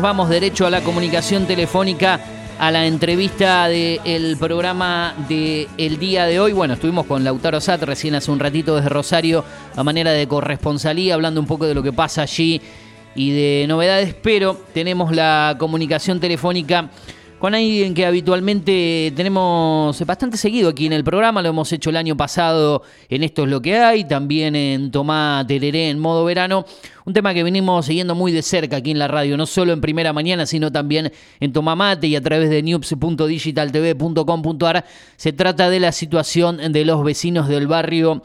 Vamos derecho a la comunicación telefónica, a la entrevista del programa del día de hoy. Bueno, estuvimos con Lautaro Sat recién hace un ratito desde Rosario a manera de corresponsalía, hablando un poco de lo que pasa allí y de novedades, pero tenemos la comunicación telefónica con alguien que habitualmente tenemos bastante seguido aquí en el programa, lo hemos hecho el año pasado en Esto es lo que hay, también en Tomá Tereré en modo verano, un tema que venimos siguiendo muy de cerca aquí en la radio, no solo en primera mañana, sino también en Tomamate y a través de news.digitaltv.com.ar. Se trata de la situación de los vecinos del barrio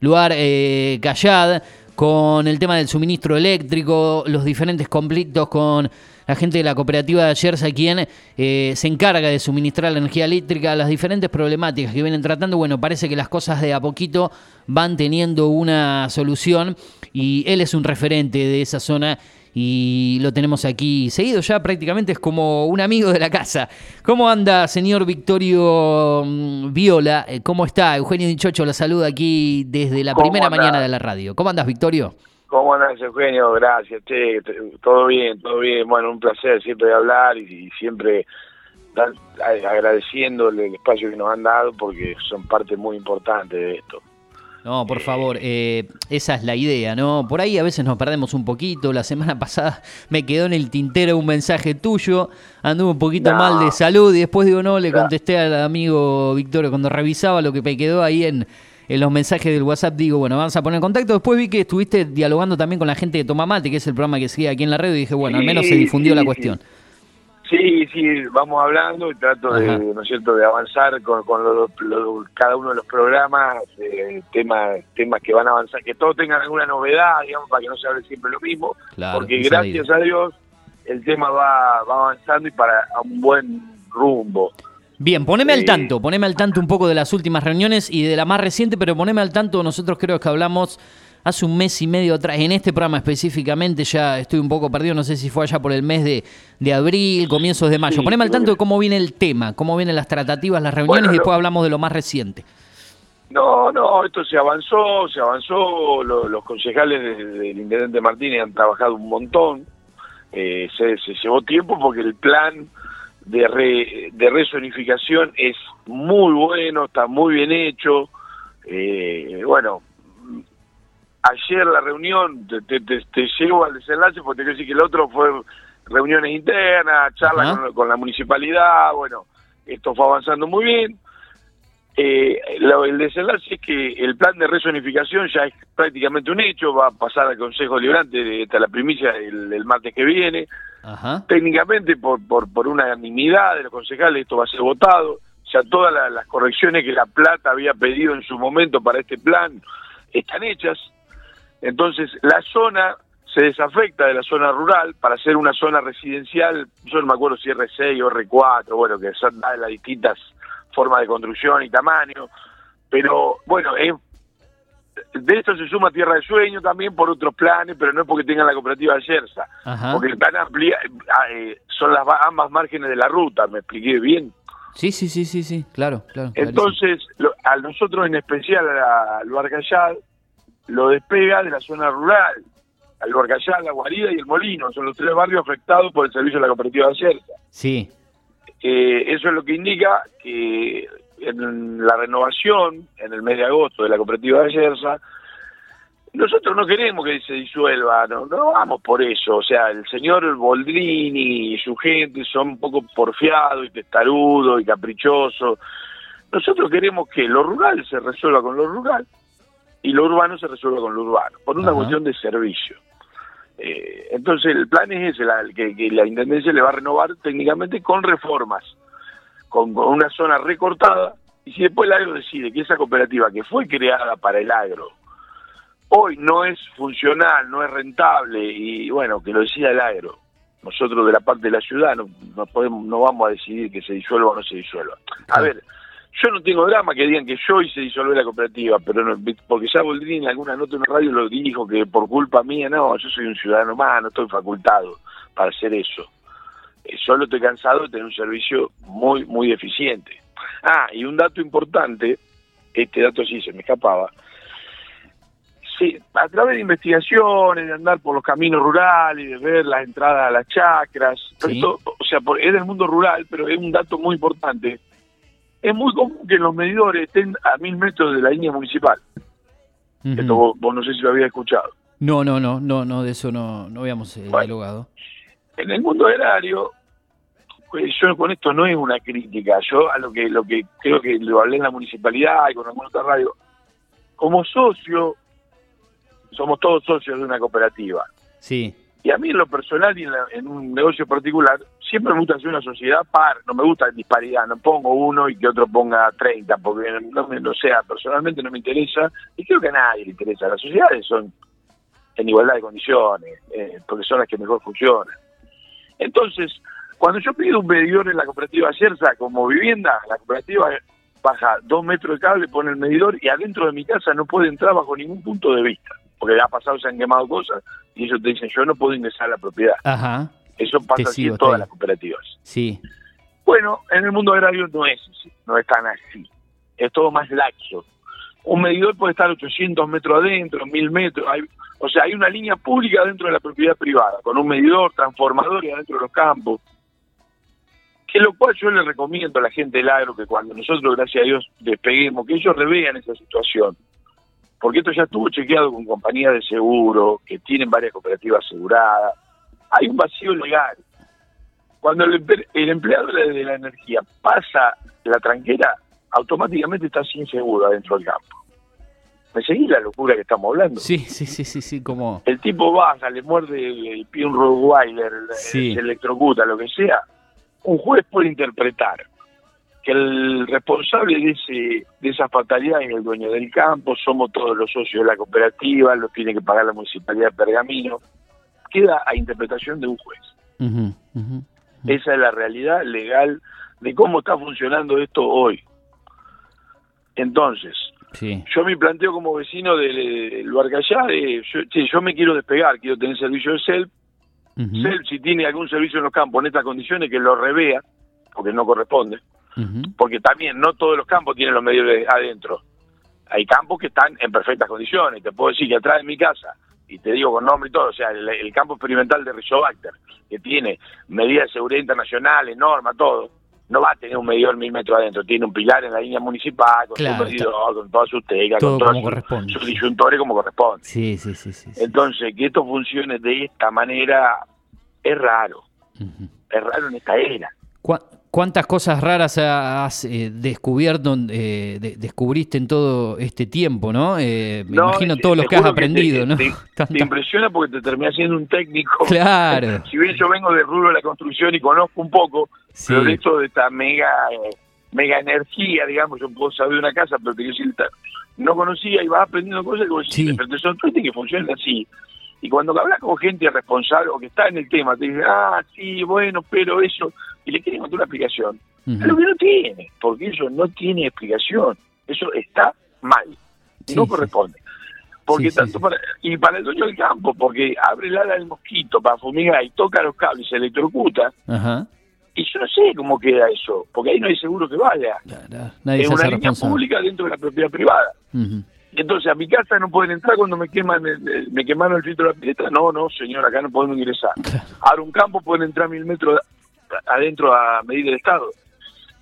Luar eh, Callad, con el tema del suministro eléctrico, los diferentes conflictos con la gente de la cooperativa de Ayerza, quien eh, se encarga de suministrar la energía eléctrica, las diferentes problemáticas que vienen tratando. Bueno, parece que las cosas de a poquito van teniendo una solución y él es un referente de esa zona y lo tenemos aquí seguido ya prácticamente es como un amigo de la casa. ¿Cómo anda, señor Victorio mm, Viola? Eh, ¿Cómo está? Eugenio Dichocho la saluda aquí desde la primera mañana de la radio. ¿Cómo andas, Victorio? ¿Cómo andas, Eugenio? Gracias, che, todo bien, todo bien. Bueno, un placer siempre hablar y, siempre agradeciendo el espacio que nos han dado porque son parte muy importante de esto. No, por favor, eh, esa es la idea, ¿no? Por ahí a veces nos perdemos un poquito. La semana pasada me quedó en el tintero un mensaje tuyo, anduve un poquito mal de salud y después digo, no, le contesté al amigo Victorio cuando revisaba lo que me quedó ahí en, en los mensajes del WhatsApp digo, bueno, vamos a poner en contacto. Después vi que estuviste dialogando también con la gente de Tomamate, que es el programa que sigue aquí en la red, y dije, bueno, al menos se difundió la cuestión. Sí, sí, vamos hablando y trato de, ¿no es cierto?, de avanzar con, cada uno de los programas, eh, temas temas que van a avanzar, que todos tengan alguna novedad, digamos, para que no se hable siempre lo mismo, porque gracias a Dios el tema va, va avanzando y para un buen rumbo. Bien, poneme al tanto, poneme al tanto un poco de las últimas reuniones y de la más reciente, pero poneme al tanto, nosotros creo que hablamos hace un mes y medio atrás, en este programa específicamente, ya estoy un poco perdido, no sé si fue allá por el mes de, de abril, comienzos de mayo. poneme al tanto de cómo viene el tema, cómo vienen las tratativas, las reuniones y después hablamos de lo más reciente. No, no, esto se avanzó, se avanzó, los concejales del Intendente Martínez han trabajado un montón, eh, se, se llevó tiempo porque el plan de, re, de resonificación es muy bueno, está muy bien hecho. Eh, bueno, ayer la reunión, te, te, llego al desenlace porque te quiero decir que el otro fue reuniones internas, charlas con, la municipalidad, bueno, esto fue avanzando muy bien. Eh, el desenlace es que el plan de resonificación ya es prácticamente un hecho, va a pasar al Consejo Liberante hasta la primicia el martes que viene. Técnicamente, por, por, por unanimidad de los concejales, esto va a ser votado. Ya todas las correcciones que La Plata había pedido en su momento para este plan están hechas. Entonces, la zona se desafecta de la zona rural para ser una zona residencial. Yo no me acuerdo si R6 o R4, bueno, que son las distintas formas de construcción y tamaño. Pero bueno, es de esto se suma Tierra de Sueño también por otros planes, pero no es porque tengan la cooperativa de Yersa, porque el plan amplia, ah, eh, son las ambas márgenes de la ruta, ¿me expliqué bien? Sí, sí, sí, sí, sí, claro, claro. Entonces, a nosotros en especial al Barcayal, lo despega de la zona rural, al Barcayal, la Guarida y el Molino, son los tres barrios afectados por el servicio de la cooperativa de Yersa. Sí. Eh, eso es lo que indica que en la renovación, en el mes de agosto, de la cooperativa de Yersa, nosotros no queremos que se disuelva, no, no vamos por eso. O sea, el señor Boldrini y su gente son un poco porfiados y testarudos y caprichosos. Nosotros queremos que lo rural se resuelva con lo rural y lo urbano se resuelva con lo urbano, por una cuestión de servicio. Eh, entonces el plan es ese, que, que la Intendencia le va a renovar técnicamente con reformas con, una zona recortada, y si después el agro decide que esa cooperativa que fue creada para el agro, hoy no es funcional, no es rentable, y bueno, que lo decida el agro, nosotros de la parte de la ciudad no, podemos no vamos a decidir que se disuelva o no se disuelva. A ver, yo no tengo drama que digan que yo hice disolver la cooperativa, pero no, porque ya Boldrini en alguna nota en la radio lo dijo que por culpa mía, no, yo soy un ciudadano más, no estoy facultado para hacer eso. Eh, solo estoy cansado de tener un servicio muy, muy eficiente. Ah, y un dato importante, este dato sí se me escapaba, Sí, a través de investigaciones, de andar por los caminos rurales, de ver las entradas a las chacras, Sí. esto, o sea, por- es del mundo rural, pero es un dato muy importante. Es muy común que los medidores estén a mil metros de la línea municipal. Ujú. Esto vos, vos no sé si lo habías escuchado. No, no, no, no, no, de eso no, no habíamos eh, Bueno. dialogado. En el mundo agrario, pues yo con esto no es una crítica, yo a lo que lo que creo que lo hablé en la municipalidad y con alguna otra radio, como socio, somos todos socios de una cooperativa. Sí, Y a mí en lo personal y en, la- en un negocio particular, siempre me gusta hacer una sociedad par, no me gusta disparidad, no pongo uno y que otro ponga 30, porque no, me, no sea, personalmente no me interesa, y creo que a nadie le interesa. Las sociedades son en igualdad de condiciones, eh, porque son las que mejor funcionan. Entonces, cuando yo pido un medidor en la cooperativa Cersa como vivienda, la cooperativa baja dos metros de cable, pone el medidor y adentro de mi casa no puede entrar bajo ningún punto de vista, porque ha pasado, se han quemado cosas y ellos te dicen, yo no puedo ingresar a la propiedad. ajá, Eso pasa Te así sigo, en todas las cooperativas. sí, Bueno, en el mundo agrario no es así, no es tan así. Es todo más laxo. Un medidor puede estar 800 metros adentro, 1000 metros. Hay, o sea, hay una línea pública dentro de la propiedad privada, con un medidor, transformadores adentro de los campos. Que lo cual yo le recomiendo a la gente del agro que cuando nosotros, gracias a Dios, despeguemos, que ellos revean esa situación. Porque esto ya estuvo chequeado con compañías de seguro, que tienen varias cooperativas aseguradas. Hay un vacío legal cuando el, el empleado de la energía pasa la tranquera, automáticamente está sin seguro adentro del campo. ¿Me seguís la locura que estamos hablando? sí, sí, sí, sí, sí, como, El tipo baja, le muerde el, el pie un Rottweiler, Sí. se electrocuta, lo que sea. Un juez puede interpretar que el responsable de, ese, de esa fatalidad es el dueño del campo, somos todos los socios de la cooperativa, lo tiene que pagar la municipalidad de Pergamino. Queda a interpretación de un juez. Esa es la realidad legal de cómo está funcionando esto hoy. Entonces, sí, yo me planteo como vecino del Luarcayá, de, yo, che, yo me quiero despegar, quiero tener servicio de CELP. ujú, CELP, si tiene algún servicio en los campos en estas condiciones, que lo revea, porque no corresponde. Porque también no todos los campos tienen los medios de adentro. Hay campos que están en perfectas condiciones. Te puedo decir que atrás de mi casa, y te digo con nombre y todo, o sea, el, el campo experimental de Rizobacter, que tiene medidas de seguridad internacionales, normas, todo, no va a tener un medidor mil metros adentro. Tiene un pilar en la línea municipal, con Claro, su medidor, con todas sus teclas, Todo con todos sus- disyuntores como corresponde. sí, sí, sí, Entonces, que esto funcione de esta manera es raro. Es raro en esta era. ¿Cuá- ¿Cuántas cosas raras has eh, descubierto, eh, de- descubriste en todo este tiempo, no? Eh, me No, imagino te- todo lo te que has aprendido, te- ¿no? Te, Tanta- te impresiona porque te terminas siendo un técnico. Claro. si bien yo vengo del rubro de la construcción y conozco un poco, Sí. pero de esto de esta mega mega energía, digamos, yo puedo saber una casa, pero te quiero decir, no conocía y vas aprendiendo cosas que Sí. pero te sorprende que funcionen así. Y cuando hablas con gente responsable o que está en el tema, te dicen, ah, sí, bueno, pero eso, y le quieren contar una explicación. Ujú. Pero que no tiene, porque eso no tiene explicación. Eso está mal. Sí, no corresponde. Porque Sí, tanto sí. para y para el dueño del campo, porque abre el ala del mosquito para fumigar y toca los cables y se electrocuta, Ajá. y yo no sé cómo queda eso, porque ahí no hay seguro que vaya. Claro, Nadie es una línea pública dentro de la propiedad privada. Y entonces a mi casa no pueden entrar cuando me queman el- me quemaron el filtro de la pileta. No, no, señor, acá no podemos ingresar. Claro. Ahora un campo pueden entrar mil metros adentro a medir el estado.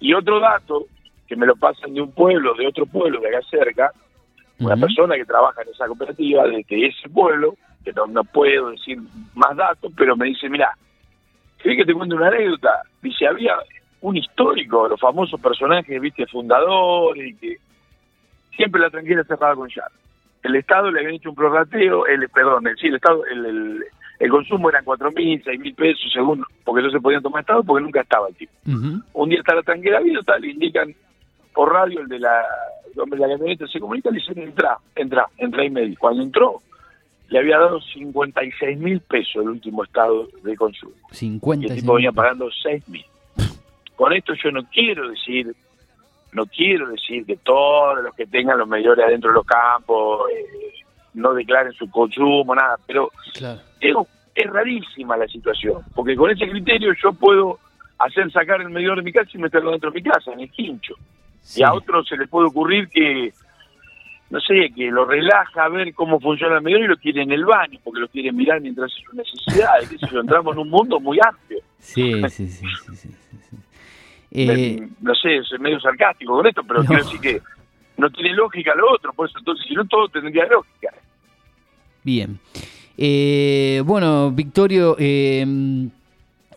Y otro dato, que me lo pasan de un pueblo, de otro pueblo de acá cerca, una persona que trabaja en esa cooperativa desde ese pueblo, que no, no puedo decir más datos, pero me dice, mira, ¿querés que te cuente una anécdota? Dice, había un histórico, los famosos personajes, viste, fundadores, y que siempre la tranquila cerrada con llave. El Estado le habían hecho un prorrateo, el, perdón, el, sí, el Estado, el, el, el consumo eran cuatro mil, seis mil pesos según, porque no se podían tomar Estado porque nunca estaba el tipo. Un día está la tranquera abierta, le indican por radio el de la, hombre de la camioneta, se comunica, le dicen entra, entra, entra y medio. Cuando entró, le había dado 56 mil pesos el último estado de consumo. Y 50 el tipo venía pagando 6 mil. Con esto yo no quiero decir, no quiero decir que todos los que tengan los medidores adentro de los campos eh, no declaren su consumo, nada, pero Claro. Es, es rarísima la situación, porque con ese criterio yo puedo hacer sacar el medidor de mi casa y meterlo dentro de mi casa, en el quincho. Sí. Y a otros se les puede ocurrir que no sé, que lo relaja a ver cómo funciona el medidor y lo quiere en el baño, porque lo quiere mirar mientras hace sus necesidades, que si entramos en un mundo muy amplio. Sí, sí, sí, sí, sí, sí. Eh, no sé, es medio sarcástico con esto, pero No. quiero decir que no tiene lógica lo otro, por eso entonces si no todo tendría lógica. Bien. Eh, bueno, Victorio, eh,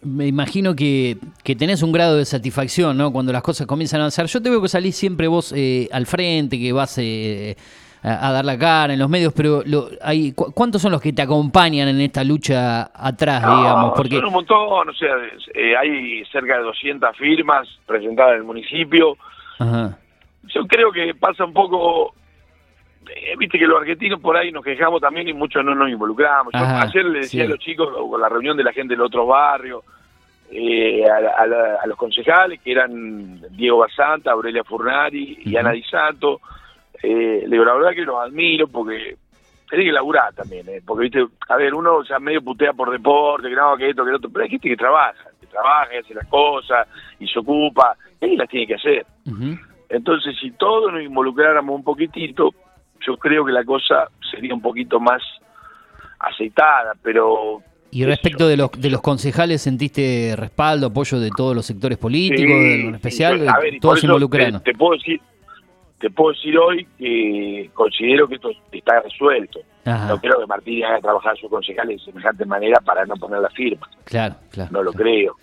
me imagino que, que tenés un grado de satisfacción, ¿no? Cuando las cosas comienzan a avanzar. Yo te veo que salís siempre vos eh, al frente, que vas eh, a, a dar la cara en los medios, pero lo, hay, cu- ¿cuántos son los que te acompañan en esta lucha atrás, No, digamos? Porque, Son un montón, o sea, eh, hay cerca de 200 firmas presentadas en el municipio. Ajá, Yo creo que pasa un poco, eh, viste que los argentinos por ahí nos quejamos también y muchos no nos involucramos. Yo Ajá, ayer le decía sí. a los chicos, con la reunión de la gente del otro barrio, eh, a, la- a la- a los concejales que eran Diego Basanta, Aurelia Furnari y. Ana Di Santo, eh, le digo, la verdad que los admiro porque tenés que laburar también, eh, porque viste, a ver, uno ya medio putea por deporte, que no, que esto, que lo otro, pero hay gente que trabaja, que trabaja y hace las cosas y se ocupa, y las tiene que hacer. Entonces, si todos nos involucráramos un poquitito, yo creo que la cosa sería un poquito más aceitada, pero... Y respecto de los, de los concejales, ¿sentiste respaldo, apoyo de todos los sectores políticos, Sí, en especial? sí, a ver, y por todos involucrados. Te, te puedo decir, te puedo decir hoy que considero que esto está resuelto. Ajá, No creo que Martínez haga trabajar a sus concejales de semejante manera para no poner la firma. claro, claro. No lo claro. creo.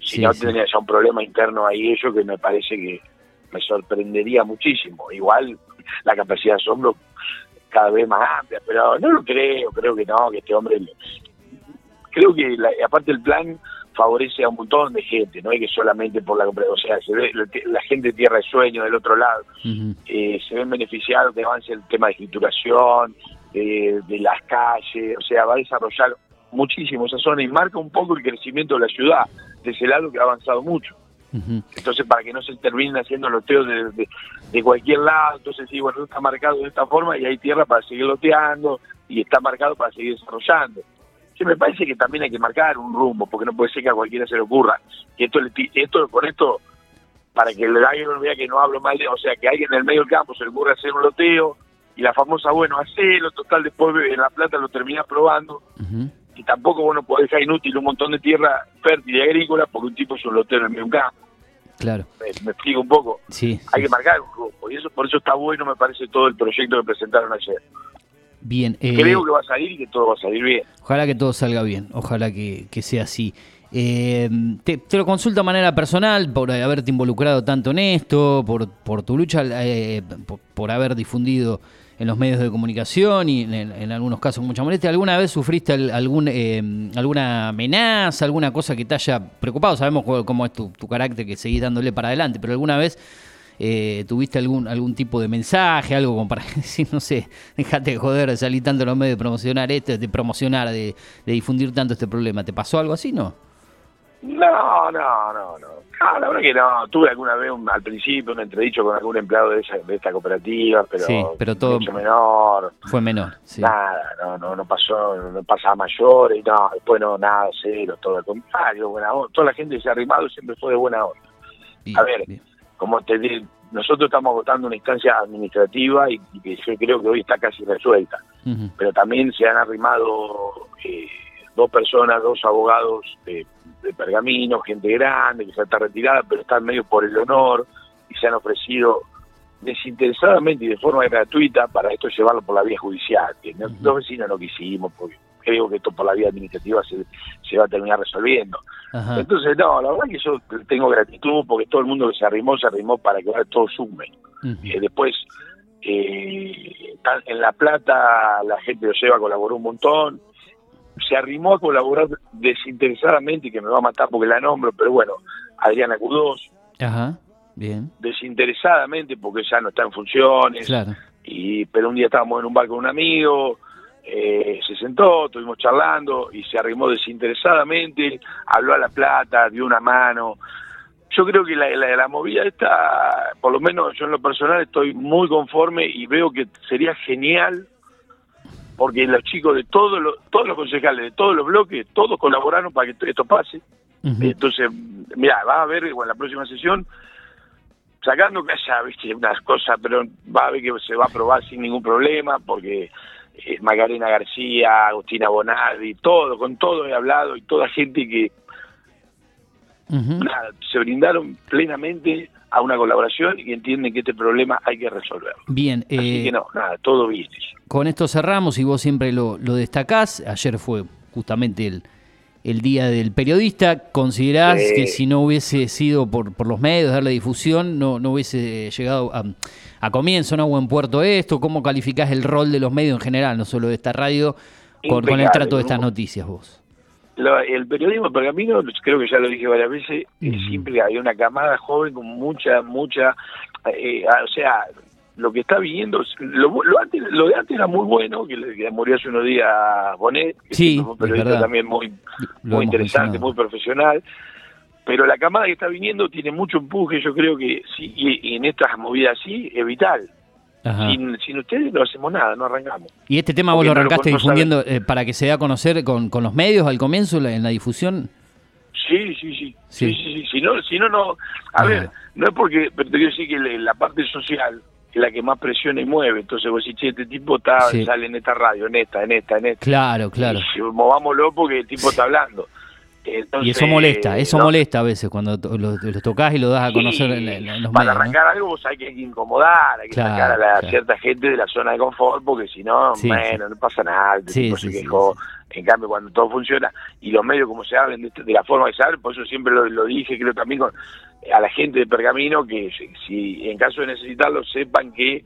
Si Sí, no, tendría ya un problema interno ahí ellos que me parece que me sorprendería muchísimo. Igual la capacidad de asombro cada vez más amplia, pero no lo creo, creo que no, que este hombre... Creo que la- aparte el plan favorece a un montón de gente, no es que solamente por la... O sea, se ve la, la gente de Tierra de Sueño del otro lado, eh, se ven beneficiados que avance el tema de escrituración, de, de las calles, o sea, va a desarrollar muchísimo esa zona y marca un poco el crecimiento de la ciudad, de ese lado que ha avanzado mucho. Entonces, para que no se terminen haciendo loteos de, de, de cualquier lado, entonces sí, bueno, está marcado de esta forma y hay tierra para seguir loteando y está marcado para seguir desarrollando. Sí, me parece que también hay que marcar un rumbo, porque no puede ser que a cualquiera se le ocurra. Que esto, le esto con esto, para que alguien no vea que no hablo mal de, o sea, que alguien en el medio del campo se le ocurra hacer un loteo y la famosa, bueno, hacelo, total, después en La Plata lo termina probando y tampoco bueno podés dejar inútil un montón de tierra fértil y agrícola porque un tipo es un lotero en el medio campo. Claro, Me, me explico un poco sí. hay sí, que marcar un rumbo y eso por eso está bueno me parece todo el proyecto que presentaron ayer Bien. eh, creo que va a salir y que todo va a salir bien Ojalá que todo salga bien, ojalá que, que sea así. Eh, te, te lo consulto de manera personal por haberte involucrado tanto en esto, por, por tu lucha, eh, por, por haber difundido en los medios de comunicación y en, algunos casos mucha molestia. ¿Alguna vez sufriste al- algún, eh, alguna amenaza, alguna cosa que te haya preocupado? Sabemos cómo es tu, tu carácter, que seguís dándole para adelante, pero alguna vez eh, tuviste algún algún tipo de mensaje, algo como para decir, no sé, dejate de joder, de salir tanto en los medios de promocionar esto, de promocionar, de, de difundir tanto este problema. ¿Te pasó algo así, no? No no no no Ah, la verdad que no tuve alguna vez un- al principio un entredicho con algún empleado de, esa, de esta cooperativa pero, Sí, pero todo- mucho menor Fue menor, sí. nada no no no pasó no pasaba mayores y no después no nada cero todo al contrario buena onda. toda la gente se ha arrimado siempre fue de buena onda Bien, a ver, bien. como te digo, nosotros estamos votando una instancia administrativa y, y que yo creo que hoy está casi resuelta, pero también se han arrimado eh, dos personas, dos abogados de, de Pergamino, gente grande que ya está retirada, pero están medio por el honor y se han ofrecido desinteresadamente y de forma gratuita para esto llevarlo por la vía judicial. Que no- Ujú. Los vecinos no quisimos porque creo que esto por la vía administrativa se, se va a terminar resolviendo. Entonces, no, la verdad que yo tengo gratitud porque todo el mundo que se arrimó, se arrimó para que ahora todo sume. ujú, Eh, después, eh, en La Plata la gente lo lleva, colaboró un montón. Se arrimó a colaborar desinteresadamente, que me va a matar porque la nombro, pero bueno, Adriana Cudós, Ajá, bien, desinteresadamente porque ya no está en funciones, claro. y pero un día estábamos en un bar con un amigo, eh, se sentó, estuvimos charlando y se arrimó desinteresadamente, habló a La Plata, dio una mano. Yo creo que la, la, la movida esta, por lo menos yo en lo personal estoy muy conforme y veo que sería genial porque los chicos de todos los, todos los concejales de todos los bloques, todos colaboraron para que esto pase. Entonces, mira, vas a ver en la próxima sesión sacando que haya, viste, unas cosas, pero va a ver que se va a probar sin ningún problema, porque eh, Macarena García, Agustina Bonardi, todo, con todo he hablado y toda gente que nada, se brindaron plenamente a una colaboración y entienden que este problema hay que resolverlo. Bien, Así eh, que no, nada, todo bien. con esto cerramos y vos siempre lo, lo destacás. Ayer fue justamente el, el Día del Periodista. ¿Considerás que si no hubiese sido por, por los medios, darle difusión, no, no hubiese llegado a, a comienzo, ¿no? a buen puerto esto? ¿Cómo calificás el rol de los medios en general, no solo de esta radio, con, con el trato de estas ¿no? noticias vos? Lo- el periodismo pergamino, creo que ya lo dije varias veces, eh, Ujú. siempre hay una camada joven con mucha, mucha, eh, o sea, lo que está viniendo, lo, bu- lo, antes, lo de antes era muy bueno, que, que murió hace unos días Bonet, que Sí, fue un periodista también muy, Lo muy interesante, muy profesional, pero la camada que está viniendo tiene mucho empuje, yo creo que sí, y, y en estas movidas así es vital. Sin, sin ustedes no hacemos nada, no arrancamos. ¿Y este tema vos lo no lo arrancaste difundiendo eh, para que se dé a conocer con, con los medios al comienzo, la- en la difusión? Sí, sí, sí. Sí. Sí, sí, sí. Si no, si no, no. A Ajá. ver, no es porque. Pero te quiero decir que la parte social es la que más presiona y mueve. Entonces vos decís, che, este tipo está, Sí. sale en esta radio, en esta, en esta, en esta. Claro, claro. Y movámoslo porque el tipo está hablando. Entonces, Y eso molesta, eso no, molesta a veces cuando to- lo, tocas y lo das a conocer sí, en, en- en los para medios. ¿no? arrancar algo vos hay que incomodar, hay que Claro, sacar a la claro. cierta gente de la zona de confort, porque si no, Sí, bueno, no pasa nada, el tipo se quejó. En cambio, cuando todo funciona y los medios como se hablan de, de la forma que se hablan, por eso siempre lo, lo dije, creo también con, a la gente de Pergamino, que si, en caso de necesitarlo sepan que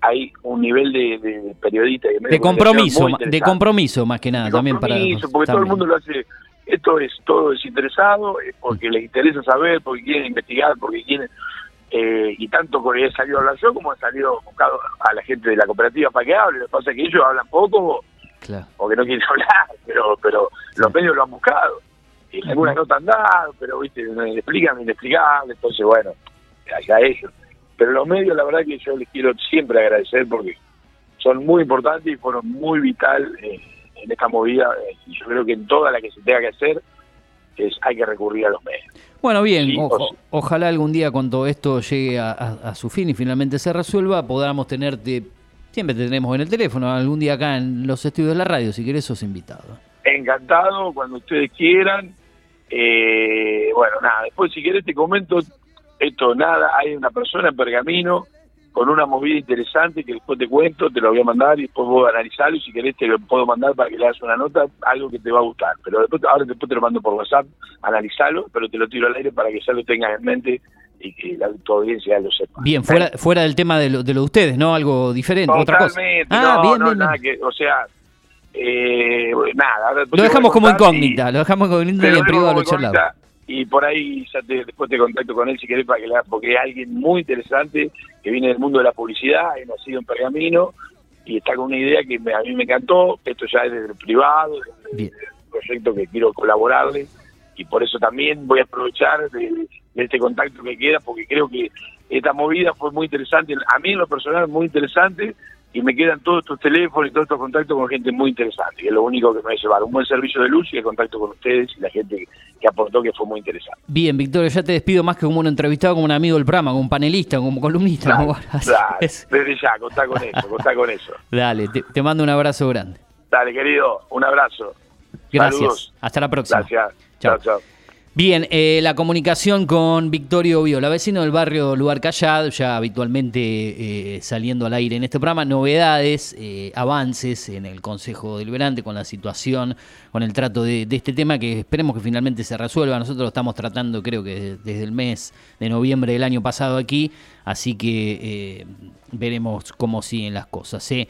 hay un nivel de, de periodista de, De compromiso, de compromiso más que nada, de también para... porque todo el mundo lo hace esto es todo desinteresado eh, porque les interesa saber porque quieren investigar porque quieren eh, y tanto porque he salido a hablar yo como he salido buscado a la gente de la cooperativa para que hable. Lo que pasa es que ellos hablan poco Claro. porque no quieren hablar pero pero los medios lo han buscado. Y algunas notas han dado pero viste no le explican inexplicable entonces bueno a ellos. Pero los medios la verdad que yo les quiero siempre agradecer porque son muy importantes y fueron muy vital eh, en esta movida eh, y yo creo que en toda la que se tenga que hacer es hay que recurrir a los medios. Bueno, bien, Sí, o ojalá algún día cuando esto llegue a, a- a su fin y finalmente se resuelva, podamos tenerte, siempre te tenemos en el teléfono, algún día acá en los estudios de la radio, si querés sos invitado. Encantado cuando ustedes quieran. Eh, bueno, nada, después si querés te comento esto, nada, hay una persona en Pergamino con una movida interesante que después te cuento, te lo voy a mandar y después vos analizarlo y si querés te lo puedo mandar para que le hagas una nota, algo que te va a gustar. Pero después, ahora después te lo mando por WhatsApp, analizalo, pero te lo tiro al aire para que ya lo tengas en mente y que la, tu audiencia lo sepa. Bien, fuera, fuera del tema de lo, de lo de ustedes, ¿no? Algo diferente, otra cosa. Ah, no, bien, no, bien, nada bien. que, o sea, eh, nada. Lo dejamos como incógnita, lo dejamos como incógnita y en privado lo charlamos. Y por ahí ya te, después te contacto con él si querés para que la, porque es alguien muy interesante que viene del mundo de la publicidad, ha nacido en Pergamino y está con una idea que me- a mí me encantó. Esto ya es desde el privado, el proyecto que quiero colaborarle y por eso también voy a aprovechar de, de este contacto que queda porque creo que esta movida fue muy interesante, a mí en lo personal muy interesante y me quedan todos estos teléfonos y todos estos contactos con gente muy interesante, que es lo único que me va a llevar, un buen servicio de luz y el contacto con ustedes y la gente que, aportó que fue muy interesante. Bien, Victorio, ya te despido más que como un entrevistado, como un amigo del programa, como un panelista, como columnista. Dale, como- es. desde ya, contá con eso, contá con eso. Dale, te, te mando un abrazo grande. Dale, querido, un abrazo. Gracias. Saludos. Hasta la próxima. Gracias. Chao, chao. Bien, eh, la comunicación con Victorio Viola, vecino del barrio Lugar Callado, ya habitualmente eh, saliendo al aire en este programa, novedades, eh, avances en el Consejo Deliberante con la situación, con el trato de, este tema que esperemos que finalmente se resuelva. Nosotros lo estamos tratando creo que desde el mes de noviembre del año pasado aquí, así que eh, veremos cómo siguen las cosas. ¿eh?